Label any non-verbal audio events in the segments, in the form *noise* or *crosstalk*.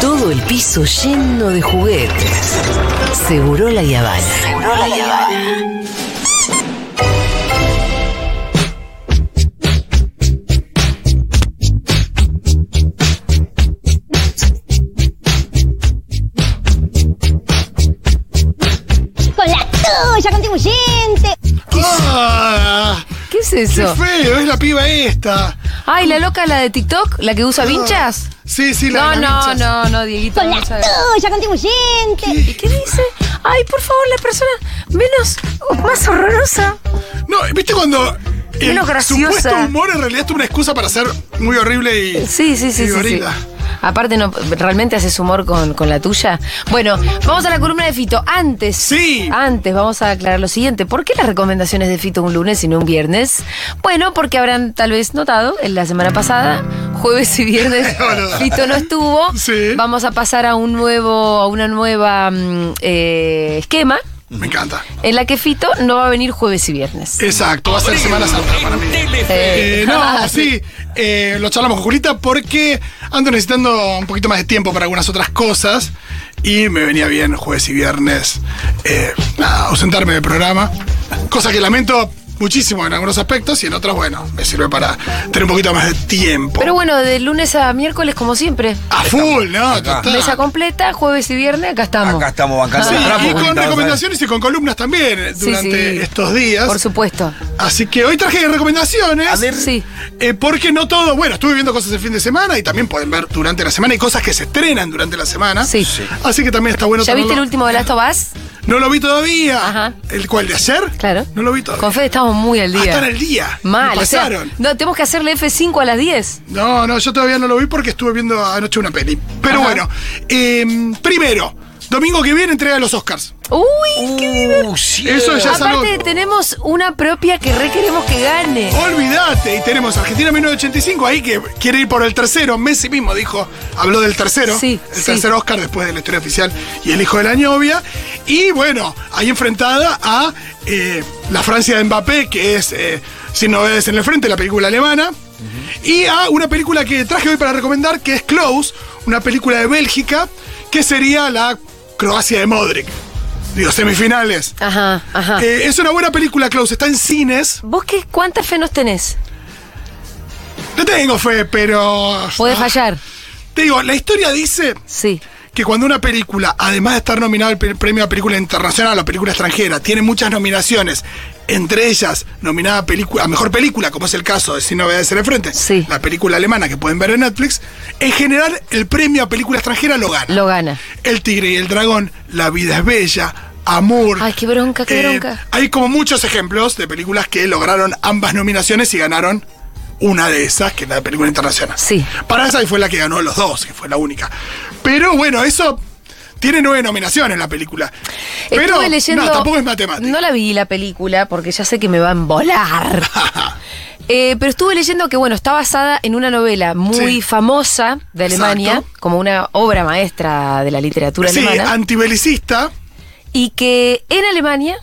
Todo el piso lleno de juguetes. Seguro la Yavana. Seguro la Yavana. Con la tuya, contribuyente. ¡Ah! ¿Qué es ¡Qué eso? feo! Es la piba esta. Ay, la loca, la de TikTok, la que usa vinchas. Sí, sí, la No, de las no, vinchas. no, no, Dieguito. No sabe. tuya, contribuyente. ¿Y qué dice? Ay, por favor, la persona menos, más horrorosa. No, ¿viste cuando el Menos graciosa. supuesto humor en realidad es una excusa para ser muy horrible y. Sí, sí, sí, y sí, sí. gorila? Aparte, no, ¿realmente haces humor con, con la tuya? Bueno, vamos a la columna de Fito. Antes, Sí. antes vamos a aclarar lo siguiente. ¿Por qué las recomendaciones de Fito un lunes y no un viernes? Bueno, porque habrán tal vez notado en la semana pasada, jueves y viernes. *laughs* Fito no estuvo. Sí. Vamos a pasar a un nuevo, a una nueva mm, eh, esquema Me encanta. en la que Fito no va a venir jueves y viernes. Exacto, va a ser Semana Santa para mí. Eh, no, sí, eh, lo charlamos con Julita porque ando necesitando un poquito más de tiempo para algunas otras cosas y me venía bien jueves y viernes eh, nada, ausentarme del programa, cosa que lamento muchísimo en algunos aspectos y en otros, bueno, me sirve para tener un poquito más de tiempo. Pero bueno, de lunes a miércoles, como siempre. a full, ¿no? Acá. Mesa completa, jueves y viernes, acá estamos. Acá estamos bancando Sí, y con recomendaciones y con columnas también Sí, durante sí. estos días. Por supuesto. Así que hoy traje recomendaciones. A ver. Sí. Eh, porque no todo, bueno, estuve viendo cosas el fin de semana y también pueden ver durante la semana y cosas que se estrenan durante la semana. Sí. Así que también está bueno ¿Ya viste el último de Last of Us? No lo vi todavía. Ajá. ¿El cual de ayer? Claro. No lo vi todavía. Con Fede estamos muy al Ah, día. están al día. Mal, Me o sea, pasaron. no, tenemos que hacerle F5 a las 10. No, no, yo todavía no lo vi porque estuve viendo anoche una peli. Pero Ajá. bueno, eh, primero, domingo que viene entrega los Oscars. Uy, qué divertido. Uh, sí. Eso ya es algo- Aparte tenemos una propia que re queremos que gane. Olvídate, y tenemos Argentina 1985 ahí que quiere ir por el tercero. Messi mismo dijo, habló del tercero, Sí, el sí. tercer Oscar después de la historia oficial y el hijo de la novia. Y bueno, ahí enfrentada a eh, la Francia de Mbappé, que es eh, Sin novedades en el frente, la película alemana. Y a una película que traje hoy para recomendar, que es Close, una película de Bélgica, que sería la Croacia de Modric. Digo, semifinales. Ajá, ajá. Eh, es una buena película, Close, está en cines. ¿Vos qué, cuántas fe nos tenés? No tengo fe, pero. Puede Ah, fallar. Te digo, la historia dice Sí. que cuando una película, además de estar nominada al pre- premio a película internacional o película extranjera, tiene muchas nominaciones, entre ellas nominada a, película, a mejor película, como es el caso de Sin Novedades en el Frente, Sí. la película alemana que pueden ver en Netflix, en general el premio a película extranjera lo gana. Lo gana. El Tigre y el Dragón, La vida es bella, Amor. Ay, qué bronca, qué Eh, bronca. Hay como muchos ejemplos de películas que lograron ambas nominaciones y ganaron una de esas, que es la película internacional. Sí. Para esa fue la que ganó los dos, que fue la única. Pero bueno, eso tiene nueve nominaciones la película. Pero Estuve leyendo. no, tampoco es matemática. No la vi la película porque ya sé que me va a embolar. *laughs* Eh, pero estuve leyendo que, bueno, está basada en una novela muy Sí. famosa de Alemania, Exacto. como una obra maestra de la literatura sí, alemana, antibelicista. y que en Alemania,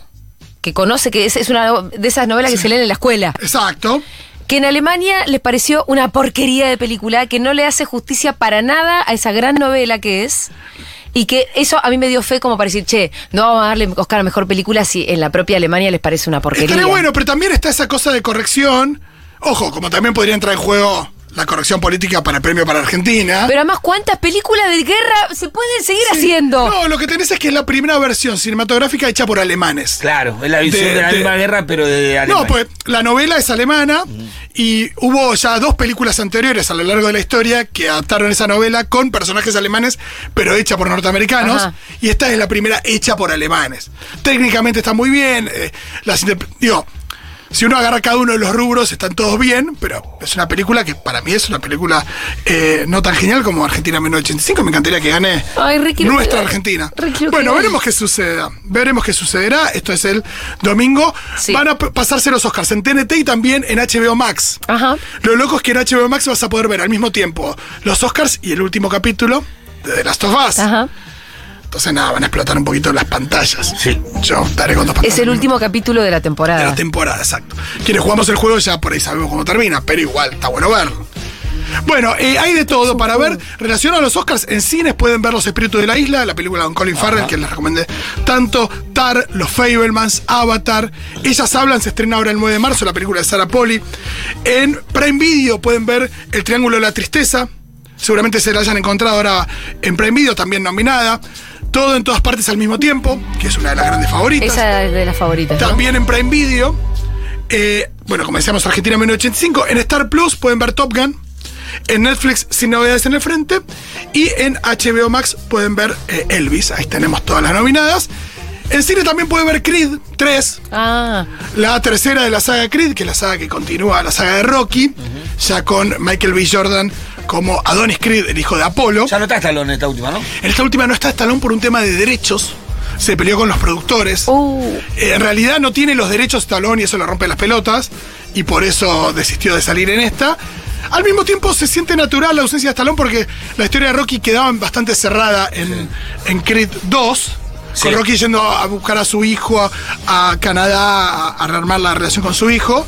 que conoce que es, es una de esas novelas que se leen en la escuela, Exacto. que en Alemania les pareció una porquería de película, que no le hace justicia para nada a esa gran novela que es. Y que eso a mí me dio fe como para decir, che, no vamos a darle Oscar a mejor película si en la propia Alemania les parece una porquería. Estaría bueno, pero también está esa cosa de corrección. Ojo, como también podría entrar en juego la corrección política para el premio para Argentina. Pero además, ¿cuántas películas de guerra se pueden seguir Sí. haciendo? No, lo que tenés es que es la primera versión cinematográfica hecha por alemanes. Claro, es la visión De- de, la de- misma guerra, pero de Alemania. No, pues la novela es alemana y hubo ya dos películas anteriores a lo largo de la historia que adaptaron esa novela con personajes alemanes, pero hecha por norteamericanos. Ajá. Y esta es la primera hecha por alemanes. Técnicamente está muy bien. eh, las digo, si uno agarra cada uno de los rubros, están todos bien, pero es una película que para mí es una película eh, no tan genial como Argentina 1985. Me encantaría que gane Ay, nuestra Argentina. Bueno, veremos qué suceda. Veremos qué sucederá. Esto es el domingo. Sí. Van a pasarse los Oscars en TNT y también en HBO Max. Ajá. Lo loco es que en HBO Max vas a poder ver al mismo tiempo los Oscars y el último capítulo de The Last of Us. Ajá. Entonces, nada, van a explotar un poquito las pantallas. Sí. Yo estaré con dos pantallas. Es el último capítulo de la de temporada. la temporada, exacto. Quienes jugamos el juego ya por ahí sabemos cómo termina, pero igual está bueno verlo. Bueno, eh, hay de todo para ver. Relacionado a los Oscars, en cines pueden ver Los Espíritus de la Isla, la película con Colin Farrell, que les recomendé tanto. Tar, Los Fablemans, Avatar. Ellas hablan, se estrena ahora el 9 de marzo, la película de Sarah Polly. En Prime Video pueden ver El Triángulo de la Tristeza. Seguramente se la hayan encontrado ahora en Prime Video, también nominada. Todo en todas partes al mismo tiempo, que es una de las grandes favoritas. Esa es de las favoritas. ¿no? También en Prime Video. eh, bueno, como decíamos, Argentina 1985. En Star Plus pueden ver Top Gun. En Netflix, sin novedades en el frente. Y en HBO Max pueden ver eh, Elvis. Ahí tenemos todas las nominadas. En cine también pueden ver Creed 3. Ah, La tercera de la saga Creed, que es la saga que continúa la saga de Rocky. Ya con Michael B. Jordan como Adonis Creed, el hijo de Apolo. Ya no está Stallone en esta última, ¿no? En esta última no está Stallone por un tema de derechos. Se peleó con los productores. uh, Eh, en realidad no tiene los derechos Stallone y eso le rompe las pelotas. Y por eso desistió de salir en esta. Al mismo tiempo se siente natural la ausencia de Stallone porque la historia de Rocky quedaba bastante cerrada en, en Creed 2. Con. Rocky yendo a buscar a su hijo a, a Canadá a, a rearmar la relación con su hijo.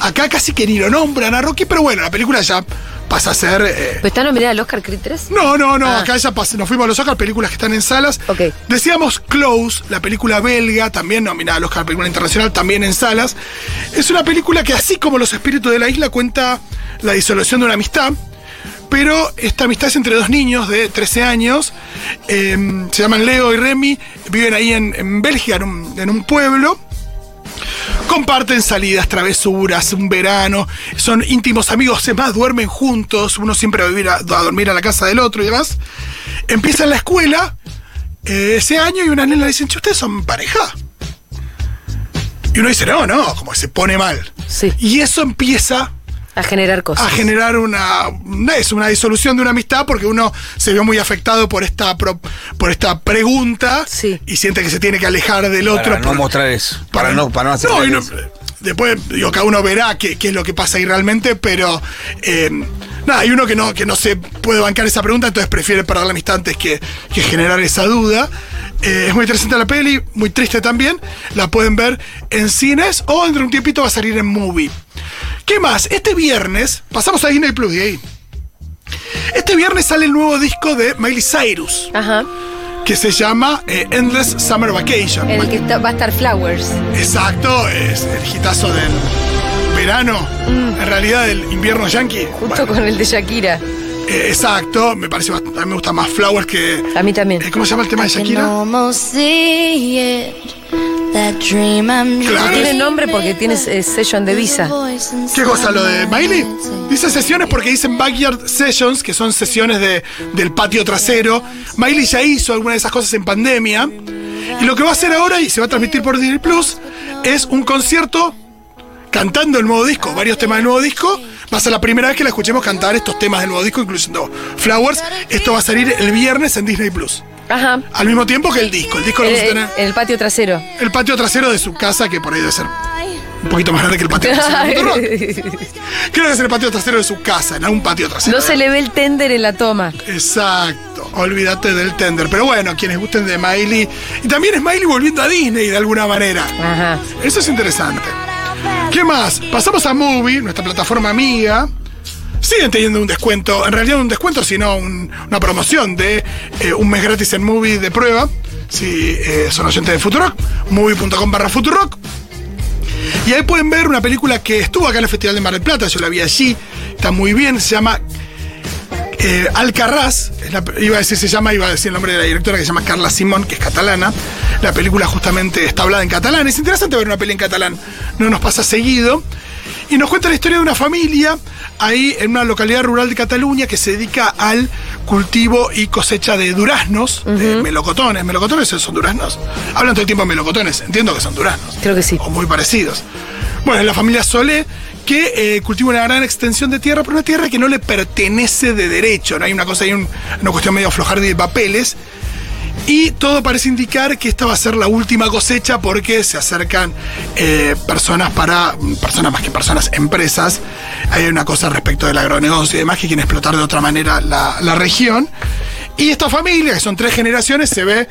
Acá casi que ni lo nombran a Rocky, pero bueno, la película ya pasa a ser. eh, ¿pero está nominada al Oscar Creed 3? no, no, no, Ah. acá ya nos fuimos a los Oscar, películas que están en salas. Ok. Decíamos Close, la película belga, también nominada al Oscar, película internacional, también en salas. Es una película que, así como Los Espíritus de la Isla, cuenta la disolución de una amistad. Pero esta amistad es entre dos niños de 13 años. eh, se llaman Leo y Remy. Viven ahí en, en Bélgica, en un, en un pueblo. Comparten salidas, travesuras, un verano, son íntimos amigos, es más, duermen juntos, uno siempre va a, vivir a, a dormir a la casa del otro y demás. Empiezan la escuela eh, ese año y una nena le dicen, "Che, ¿ustedes son pareja? Y uno dice, no, no, como que se pone mal. Sí. Y eso empieza A generar cosas. a generar una, es una disolución de una amistad porque uno se vio muy afectado por esta pro- por esta pregunta Sí. y siente que se tiene que alejar del otro Para no por- mostrar eso. Para, no, para no hacer no, no- después digo cada uno verá qué, qué es lo que pasa ahí realmente pero eh, nada hay uno que no que no se puede bancar esa pregunta entonces prefiere perder la amistad antes que, que generar esa duda Eh, es muy interesante la peli muy triste también la pueden ver en cines o dentro de un tiempito va a salir en movie ¿Qué más? Este viernes, pasamos a Disney Plus, ahí. Este viernes sale el nuevo disco de Miley Cyrus, Ajá. que se llama eh, Endless Summer Vacation. En el que va a estar Flowers. Exacto, es el hitazo del verano, en realidad del invierno yankee. Mm. Justo Bueno, con el de Shakira. eh, exacto, me parece a mí me gusta más Flowers que. A mí también. eh, ¿Cómo se llama el tema de Shakira? Claro. Tiene nombre porque tiene eh, session de visa. ¿Qué cosa? ¿Lo de Miley? Dice sesiones porque dicen backyard sessions, que son sesiones de, del patio trasero. Miley ya hizo algunas de esas cosas en pandemia. Y lo que va a hacer ahora, y se va a transmitir por Disney Plus, es un concierto cantando el nuevo disco, varios temas del nuevo disco. Va a ser la primera vez que la escuchemos cantar estos temas del nuevo disco, incluyendo Flowers. Esto va a salir el viernes en Disney Plus. Ajá. Al mismo tiempo que el disco. El disco lo En, vamos a tener en el patio trasero. el patio trasero de su casa, que por ahí debe ser un poquito más grande que el patio trasero. *laughs* Creo que es el patio trasero de su casa, en algún patio trasero. No se le ve el tender en la toma. Exacto, olvídate del tender. Pero bueno, quienes gusten de Miley. Y también es Miley volviendo a Disney de alguna manera. Ajá. Eso es interesante. ¿Qué más? Pasamos a Movie, nuestra plataforma amiga. Siguen teniendo un descuento, en realidad no un descuento, sino un- una promoción de eh, un mes gratis en Movie de prueba. Si eh, son oyentes de Futurock, movie.com barra Futurock. Y ahí pueden ver una película que estuvo acá en el Festival de Mar del Plata, yo la vi allí, está muy bien, se llama eh, la- iba a decir se llama, iba a decir el nombre de la directora que se llama Carla Simón, que es catalana. La película justamente está hablada en catalán. Es interesante ver una peli en catalán, no nos pasa seguido. Y nos cuenta la historia de una familia ahí en una localidad rural de Cataluña que se dedica al cultivo y cosecha de duraznos, de melocotones. ¿Melocotones son duraznos? Hablan todo el tiempo de melocotones, entiendo que son duraznos Creo que sí. o muy parecidos. Bueno, la familia Solé que eh, cultiva una gran extensión de tierra, pero una tierra que no le pertenece de derecho. No hay una cosa, hay un- una cuestión medio flojar de papeles. Y todo parece indicar que esta va a ser la última cosecha porque se acercan eh, personas para, personas más que personas, empresas. Hay una cosa respecto del agronegocio y demás que quieren explotar de otra manera la, la región. Y esta familia, que son tres generaciones, se ve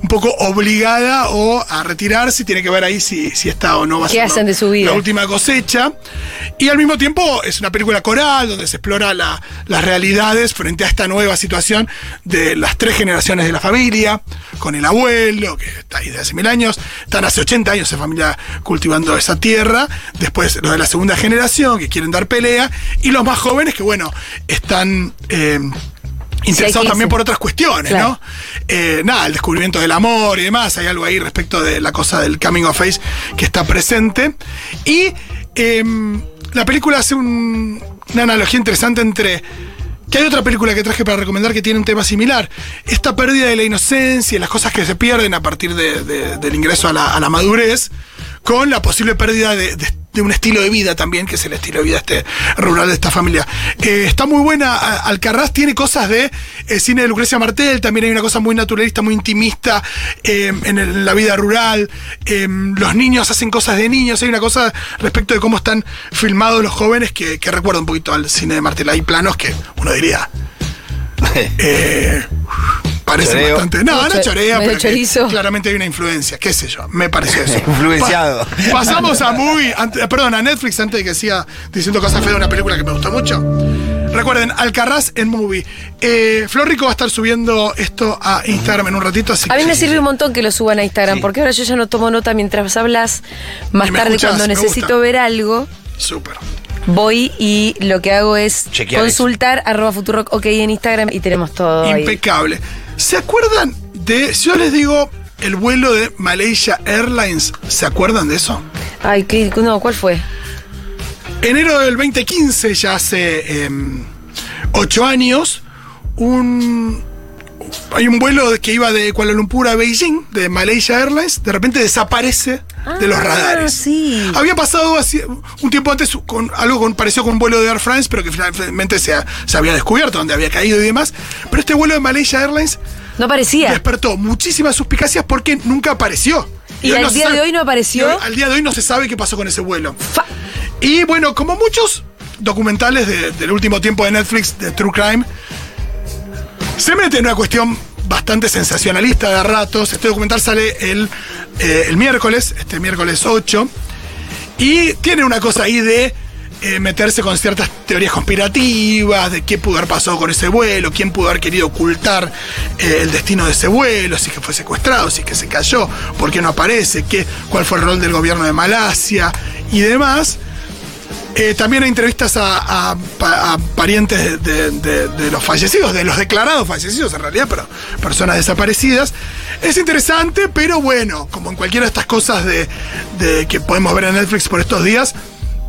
un poco obligada o a retirarse tiene que ver ahí si, si está o no va a ¿Qué ser hacen de su vida? la última cosecha. Y al mismo tiempo es una película coral donde se explora la- las realidades frente a esta nueva situación de las tres generaciones de la familia, con el abuelo, que está ahí desde hace mil años, están hace 80 años esa familia cultivando esa tierra, después los de la segunda generación que quieren dar pelea, y los más jóvenes que, bueno, están... eh, interesados Sí, también por otras cuestiones, Claro. ¿no? Eh, nada, el descubrimiento del amor y demás, hay algo ahí respecto de la cosa del coming of age que está presente. Y em, la película hace un- una analogía interesante entre... Que hay otra película que traje para recomendar que tiene un tema similar. Esta pérdida de la inocencia y las cosas que se pierden a partir de- de- del ingreso a la, a la madurez, con la posible pérdida de, de- de un estilo de vida también, que es el estilo de vida este rural de esta familia. Eh, está muy buena. A- Alcarrás tiene cosas de eh, cine de Lucrecia Martel, también hay una cosa muy naturalista, muy intimista eh, en, el- en la vida rural. Eh, los niños hacen cosas de niños. Hay una cosa respecto de cómo están filmados los jóvenes que, que recuerda un poquito al cine de Martel. Hay planos que uno diría. *laughs* parece Choreo. bastante. No, no chorea, pero chorizo. claramente hay una influencia. ¿Qué sé yo? Me pareció eso. *laughs* Influenciado. Pa- pasamos a Movie, ante- perdón, a Netflix antes de que siga diciendo cosas feas de una película que me gustó mucho. Recuerden, Alcarraz en Movie. Eh, Flor Rico va a estar subiendo esto a Instagram en un ratito, así A mí me sirve un montón que lo suban a Instagram, porque ahora yo ya no tomo nota mientras hablas. Más tarde, escuchás, cuando necesito ver algo, Súper. voy y lo que hago es Chequear consultar arroba Futurock OK en Instagram y tenemos todo ahí. ¿Se acuerdan de, si yo les digo el vuelo de Malaysia Airlines, ¿se acuerdan de eso? Ay, ¿qué, no, ¿cuál fue? Enero del 2015, ya hace em, ocho años, un, hay un vuelo que iba de Kuala Lumpur a Beijing, de Malaysia Airlines, de repente desaparece de los Ah, radares. sí. Había pasado un tiempo antes con algo con, pareció con un vuelo de Air France, pero que finalmente se, se había descubierto, donde había caído y demás. Pero este vuelo de Malaysia Airlines No parecía. despertó muchísimas suspicacias porque nunca apareció. ¿Y al día de hoy no apareció? hoy- al día de hoy no se sabe qué pasó con ese vuelo. Fa- Y bueno, como muchos documentales de- del último tiempo de Netflix, de True Crime, se mete en una cuestión bastante sensacionalista de ratos. Este documental sale el, eh, el miércoles, este miércoles 8, y tiene una cosa ahí de eh, meterse con ciertas teorías conspirativas, de qué pudo haber pasado con ese vuelo, quién pudo haber querido ocultar eh, el destino de ese vuelo, si que fue secuestrado, si que se cayó, por qué no aparece, qué, cuál fue el rol del gobierno de Malasia y demás. Eh, también hay entrevistas a, a pa- a parientes de, de- de los fallecidos, de los declarados fallecidos en realidad, pero personas desaparecidas. Es interesante, pero bueno, como en cualquiera de estas cosas de, de que podemos ver en Netflix por estos días,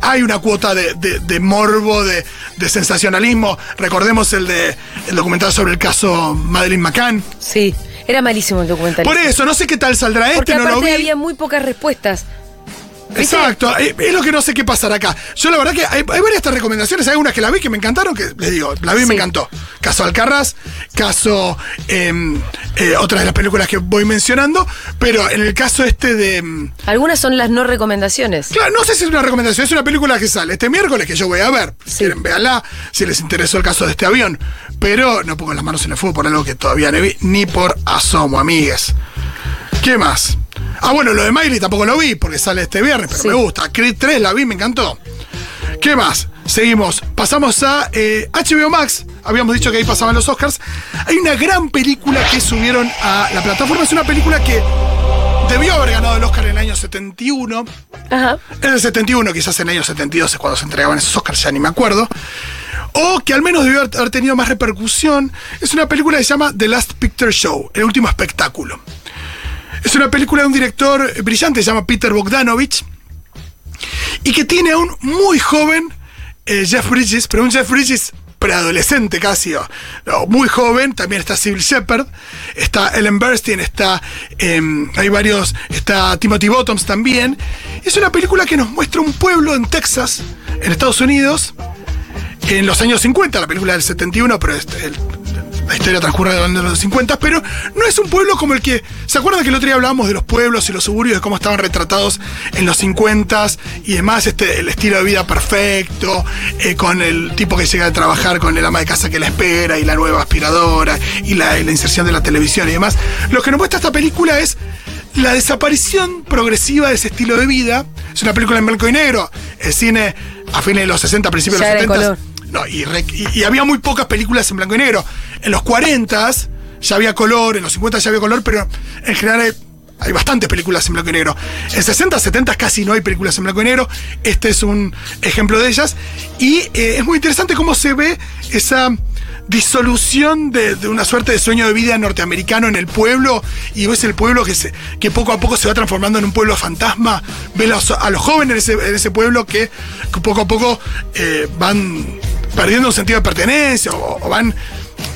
hay una cuota de, de- de morbo, de, de sensacionalismo. Recordemos el, de, el documental sobre el caso Madeleine McCann. Sí, era malísimo el documental. Por eso, no sé qué tal saldrá este, no lo vi. había muy pocas respuestas. ¿Viste? Exacto, eh, es lo que no sé qué pasará acá. Yo la verdad que hay, hay varias recomendaciones, hay unas que la vi que me encantaron, que les digo, la vi y me encantó. Caso Alcarraz, caso em, eh, otras de las películas que voy mencionando, pero en el caso este de... em, Algunas son las no recomendaciones. Claro, no sé si es una recomendación, es una película que sale este miércoles que yo voy a ver. Si Sí. quieren, véanla, si les interesó el caso de este avión. Pero no pongo las manos en el fuego por algo que todavía no vi, ni por asomo, amigues. ¿Qué más? Ah, bueno, lo de Miley tampoco lo vi porque sale este viernes, pero Sí. me gusta. Creed 3 la vi, me encantó. ¿Qué más? Seguimos. Pasamos a eh, HBO Max. Habíamos dicho que ahí pasaban los Oscars. Hay una gran película que subieron a la plataforma. Es una película que debió haber ganado el Oscar en el año 71. Ajá. En el 71, quizás en el año 72 es cuando se entregaban esos Oscars, ya ni me acuerdo. O que al menos debió haber haber tenido más repercusión. Es una película que se llama The Last Picture Show, el último espectáculo. Es una película de un director brillante, se llama Peter Bogdanovich, y que tiene a un muy joven eh, Jeff Bridges, pero un Jeff Bridges preadolescente casi, o- muy joven, también está Sybil Shepard, está Ellen Burstyn, está, em, hay varios, está Timothy Bottoms también. Es una película que nos muestra un pueblo en Texas, en Estados Unidos, en los años 50, la película del 71, pero es el- la historia transcurre en los 50, pero no es un pueblo como el que. ¿Se acuerdan que el otro día hablábamos de los pueblos y los suburbios, de cómo estaban retratados en los 50 y demás? Este, el estilo de vida perfecto, eh, con el tipo que llega a trabajar con el ama de casa que la espera y la nueva aspiradora y la, y la inserción de la televisión y demás. Lo que nos muestra esta película es la desaparición progresiva de ese estilo de vida. Es una película en blanco y negro. El cine a fines de los 60, principios de los era 70. Y, había muy pocas películas en blanco y negro. En los 40 ya había color, en los 50 ya había color, pero en general hay, bastantes películas en blanco y negro. En 60, 70 casi no hay películas en blanco y negro. Este es un ejemplo de ellas. Y eh, es muy interesante cómo se ve esa disolución de, una suerte de sueño de vida norteamericano en el pueblo y ves el pueblo que, poco a poco se va transformando en un pueblo fantasma, ves a los jóvenes en ese, pueblo que, que poco a poco eh, van perdiendo un sentido de pertenencia o, van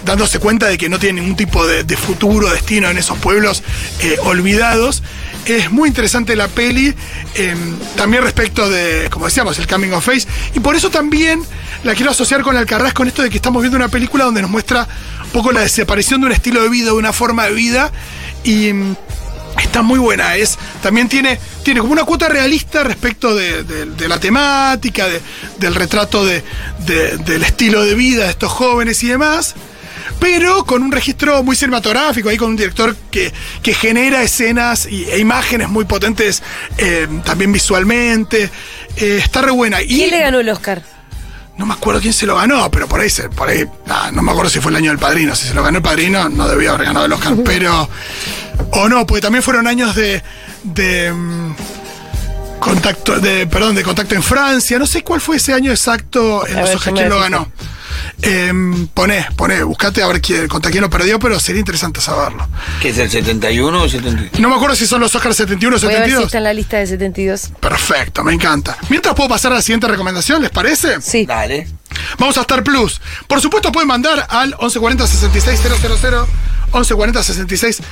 dándose cuenta de que no tienen ningún tipo de, de futuro, destino en esos pueblos eh, olvidados. Es muy interesante la peli, eh, también respecto de, como decíamos, el coming of age, y por eso también la quiero asociar con Alcarrás, con esto de que estamos viendo una película donde nos muestra un poco la desaparición de un estilo de vida, de una forma de vida, y mm, está muy buena. Es, también tiene, tiene como una cuota realista respecto de, de- de la temática, de- del retrato de- de- del estilo de vida de estos jóvenes y demás. Pero con un registro muy cinematográfico, ahí con un director que, que genera escenas y- e imágenes muy potentes eh, también visualmente. Eh, está re buena. Y ¿Quién le ganó el Oscar? no me acuerdo quién se lo ganó, pero por ahí, se- por ahí ah, no me acuerdo si fue el año del padrino. Si se lo ganó el padrino, no debía haber ganado el Oscar. *laughs* Pero. O no, porque también fueron años de. De mm, contacto. de Perdón, de contacto en Francia. No sé cuál fue ese año exacto en yo me quién lo ganó. Em, poné, poné, buscate a ver quién, contra quién lo perdió, pero sería interesante saberlo. ¿Qué es el 71 o 72? No me acuerdo si son los Oscars 71 o Voy a ver si 72. está en la lista de 72. Perfecto, me encanta. Mientras puedo pasar a la siguiente recomendación, ¿les parece? Sí. Dale. Vamos a Star Plus. Por supuesto, pueden mandar al 1140 66 1140 66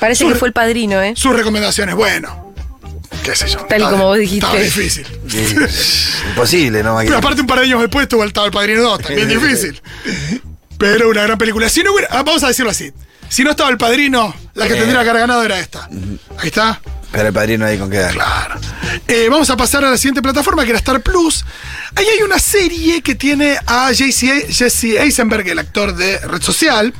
Parece que fue el padrino, ¿eh? Sus recomendaciones. Bueno, qué sé yo. Tal y como vos dijiste. Estaba difícil. Sí. Imposible, ¿no? Pero aparte, un par de años después estuvo estaba el Padrino 2, también *laughs* difícil. Pero una gran película. Si no hubiera, ah, vamos a decirlo así. Si no estaba el Padrino, la que Eh. tendría que haber ganado era esta. Ahí está. Pero el padrino ahí con qué dar. Claro. Eh, vamos a pasar a la siguiente plataforma, que era Star Plus. Ahí hay una serie que tiene a Jesse Eisenberg, el actor de Red Social.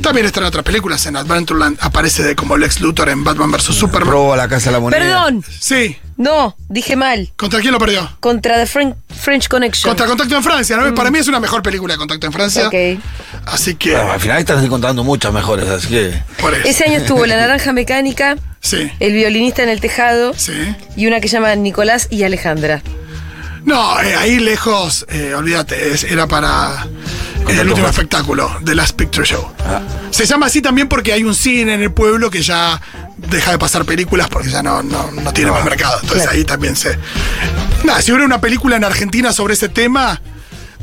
También está en otras películas. En Adventureland aparece de como Lex Luthor en Batman vs. Superman. Robo a la casa de la moneda. Perdón. Sí. No, dije mal. ¿Contra quién lo perdió? Contra The Fren- French Connection. Contra Contacto en Francia. ¿no? Para mí es una mejor película de Contacto en Francia. Ok. Así que. Bueno, al final estás encontrando muchas mejores, así que. Por eso. Ese año estuvo La Naranja Mecánica, Sí. El Violinista en el Tejado Sí. y una que se llama Nicolás y Alejandra. No, eh, ahí lejos, eh, olvídate, es- era para eh, el último espectáculo de Last Picture Show. Se llama así también porque hay un cine en el pueblo que ya deja de pasar películas porque ya no, no, no tiene más mercado. Entonces ahí también se. Nada, si hubiera una película en Argentina sobre ese tema,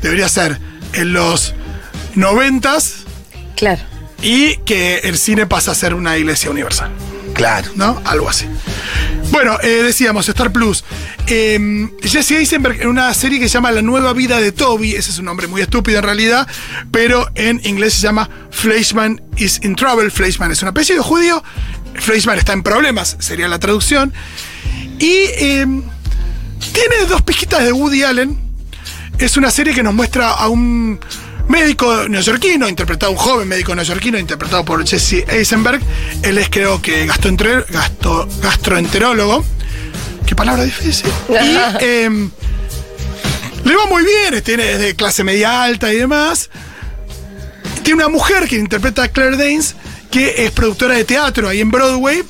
debería ser en los noventas Claro. y que el cine pasa a ser una iglesia universal. Claro. ¿no? Algo así. Bueno, eh, decíamos, Star Plus. Eh, Jesse Eisenberg en una serie que se llama La nueva vida de Toby. Ese es un nombre muy estúpido en realidad, pero en inglés se llama Fleischman is in trouble. Fleischman es un apellido judío. Fleischman está en problemas, sería la traducción. Y eh, tiene dos pizquitas de Woody Allen. Es una serie que nos muestra a un médico neoyorquino, interpretado, un joven médico neoyorquino, interpretado por Jesse Eisenberg. Él es, creo que, gastroentere- gasto- gastroenterólogo. Qué palabra difícil. *laughs* Y em, le va muy bien, tiene es de clase media alta y demás. Tiene una mujer que interpreta a Claire Danes, que es productora de teatro ahí en Broadway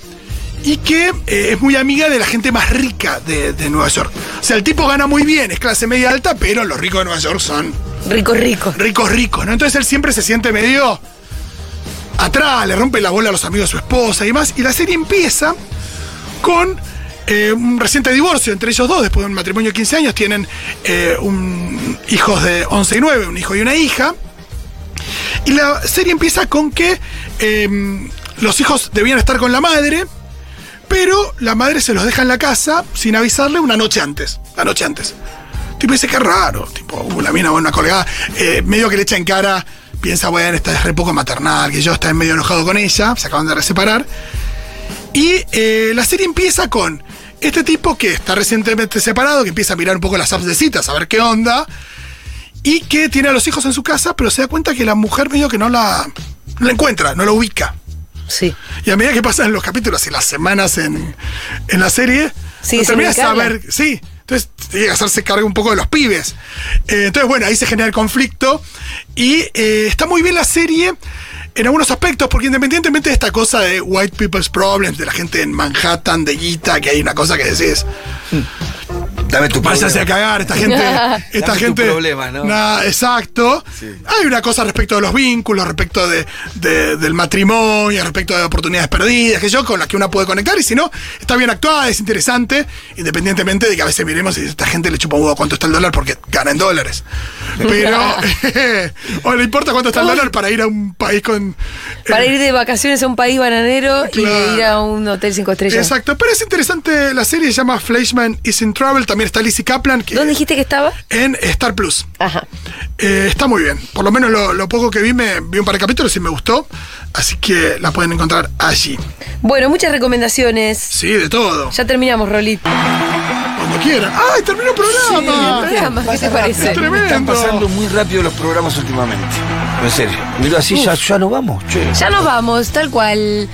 y que eh, es muy amiga de la gente más rica de, de Nueva York. O sea, el tipo gana muy bien, es clase media alta, pero los ricos de Nueva York son Rico, rico. ricos, ricos, ¿no? Entonces él siempre se siente medio atrás, le rompe la bola a los amigos de su esposa y demás. Y la serie empieza con eh, un reciente divorcio entre ellos dos, después de un matrimonio de 15 años, tienen eh, un, hijos de 11 y 9, un hijo y una hija. Y la serie empieza con que eh, los hijos debían estar con la madre, pero la madre se los deja en la casa sin avisarle una noche antes. La noche antes. Tipo, dice que raro. Tipo, uh, la mina, bueno, una colgada. eh, medio que le echa en cara piensa, bueno, esta es re poco maternal, que yo está medio enojado con ella, se acaban de separar. Y eh, la serie empieza con este tipo que está recientemente separado, que empieza a mirar un poco las apps de citas, a ver qué onda, y que tiene a los hijos en su casa, pero se da cuenta que la mujer medio que no la, no la encuentra, no la ubica. Sí. Y a medida que pasan los capítulos y las semanas en, en la serie, Sí, no terminas a saber. Sí, entonces tiene que hacerse cargo un poco de los pibes. Eh, entonces, bueno, ahí se genera el conflicto. Y eh, está muy bien la serie en algunos aspectos, porque independientemente de esta cosa de white people's problems, de la gente en Manhattan, de guita, que hay una cosa que decís, Dame tu váyase a cagar, esta gente. *laughs* esta Dame tu gente. problema, ¿no? Nada, exacto. Sí. Hay una cosa respecto de los vínculos, respecto de, de- del matrimonio, respecto de oportunidades perdidas, que yo, con las que una puede conectar, y si no, está bien actuada, es interesante, independientemente de que a veces miremos y esta gente le chupa un huevo cuánto está el dólar porque gana en dólares. *laughs* Pero, *laughs* o le importa cuánto está el dólar para ir a un país con. Para eh, ir de vacaciones a un país bananero Claro. y ir a un hotel cinco estrellas. Exacto, pero es interesante la serie, se llama Fleischman is in Trouble, también está Lizzie Kaplan, que ¿Dónde dijiste que estaba? en Star Plus. Ajá. Eh, está muy bien. Por lo menos lo, lo poco que vi, me vi un par de capítulos y me gustó. Así que la pueden encontrar allí. Bueno, muchas recomendaciones. Sí, de todo. Ya terminamos, Rolit. Cuando quieran. ¡Ay, terminó el programa! Programa, ¿Qué te parece? Tremendo. Están pasando muy rápido los programas últimamente. En serio. Mira, así ya, ya no vamos. Che. Ya nos vamos, tal cual.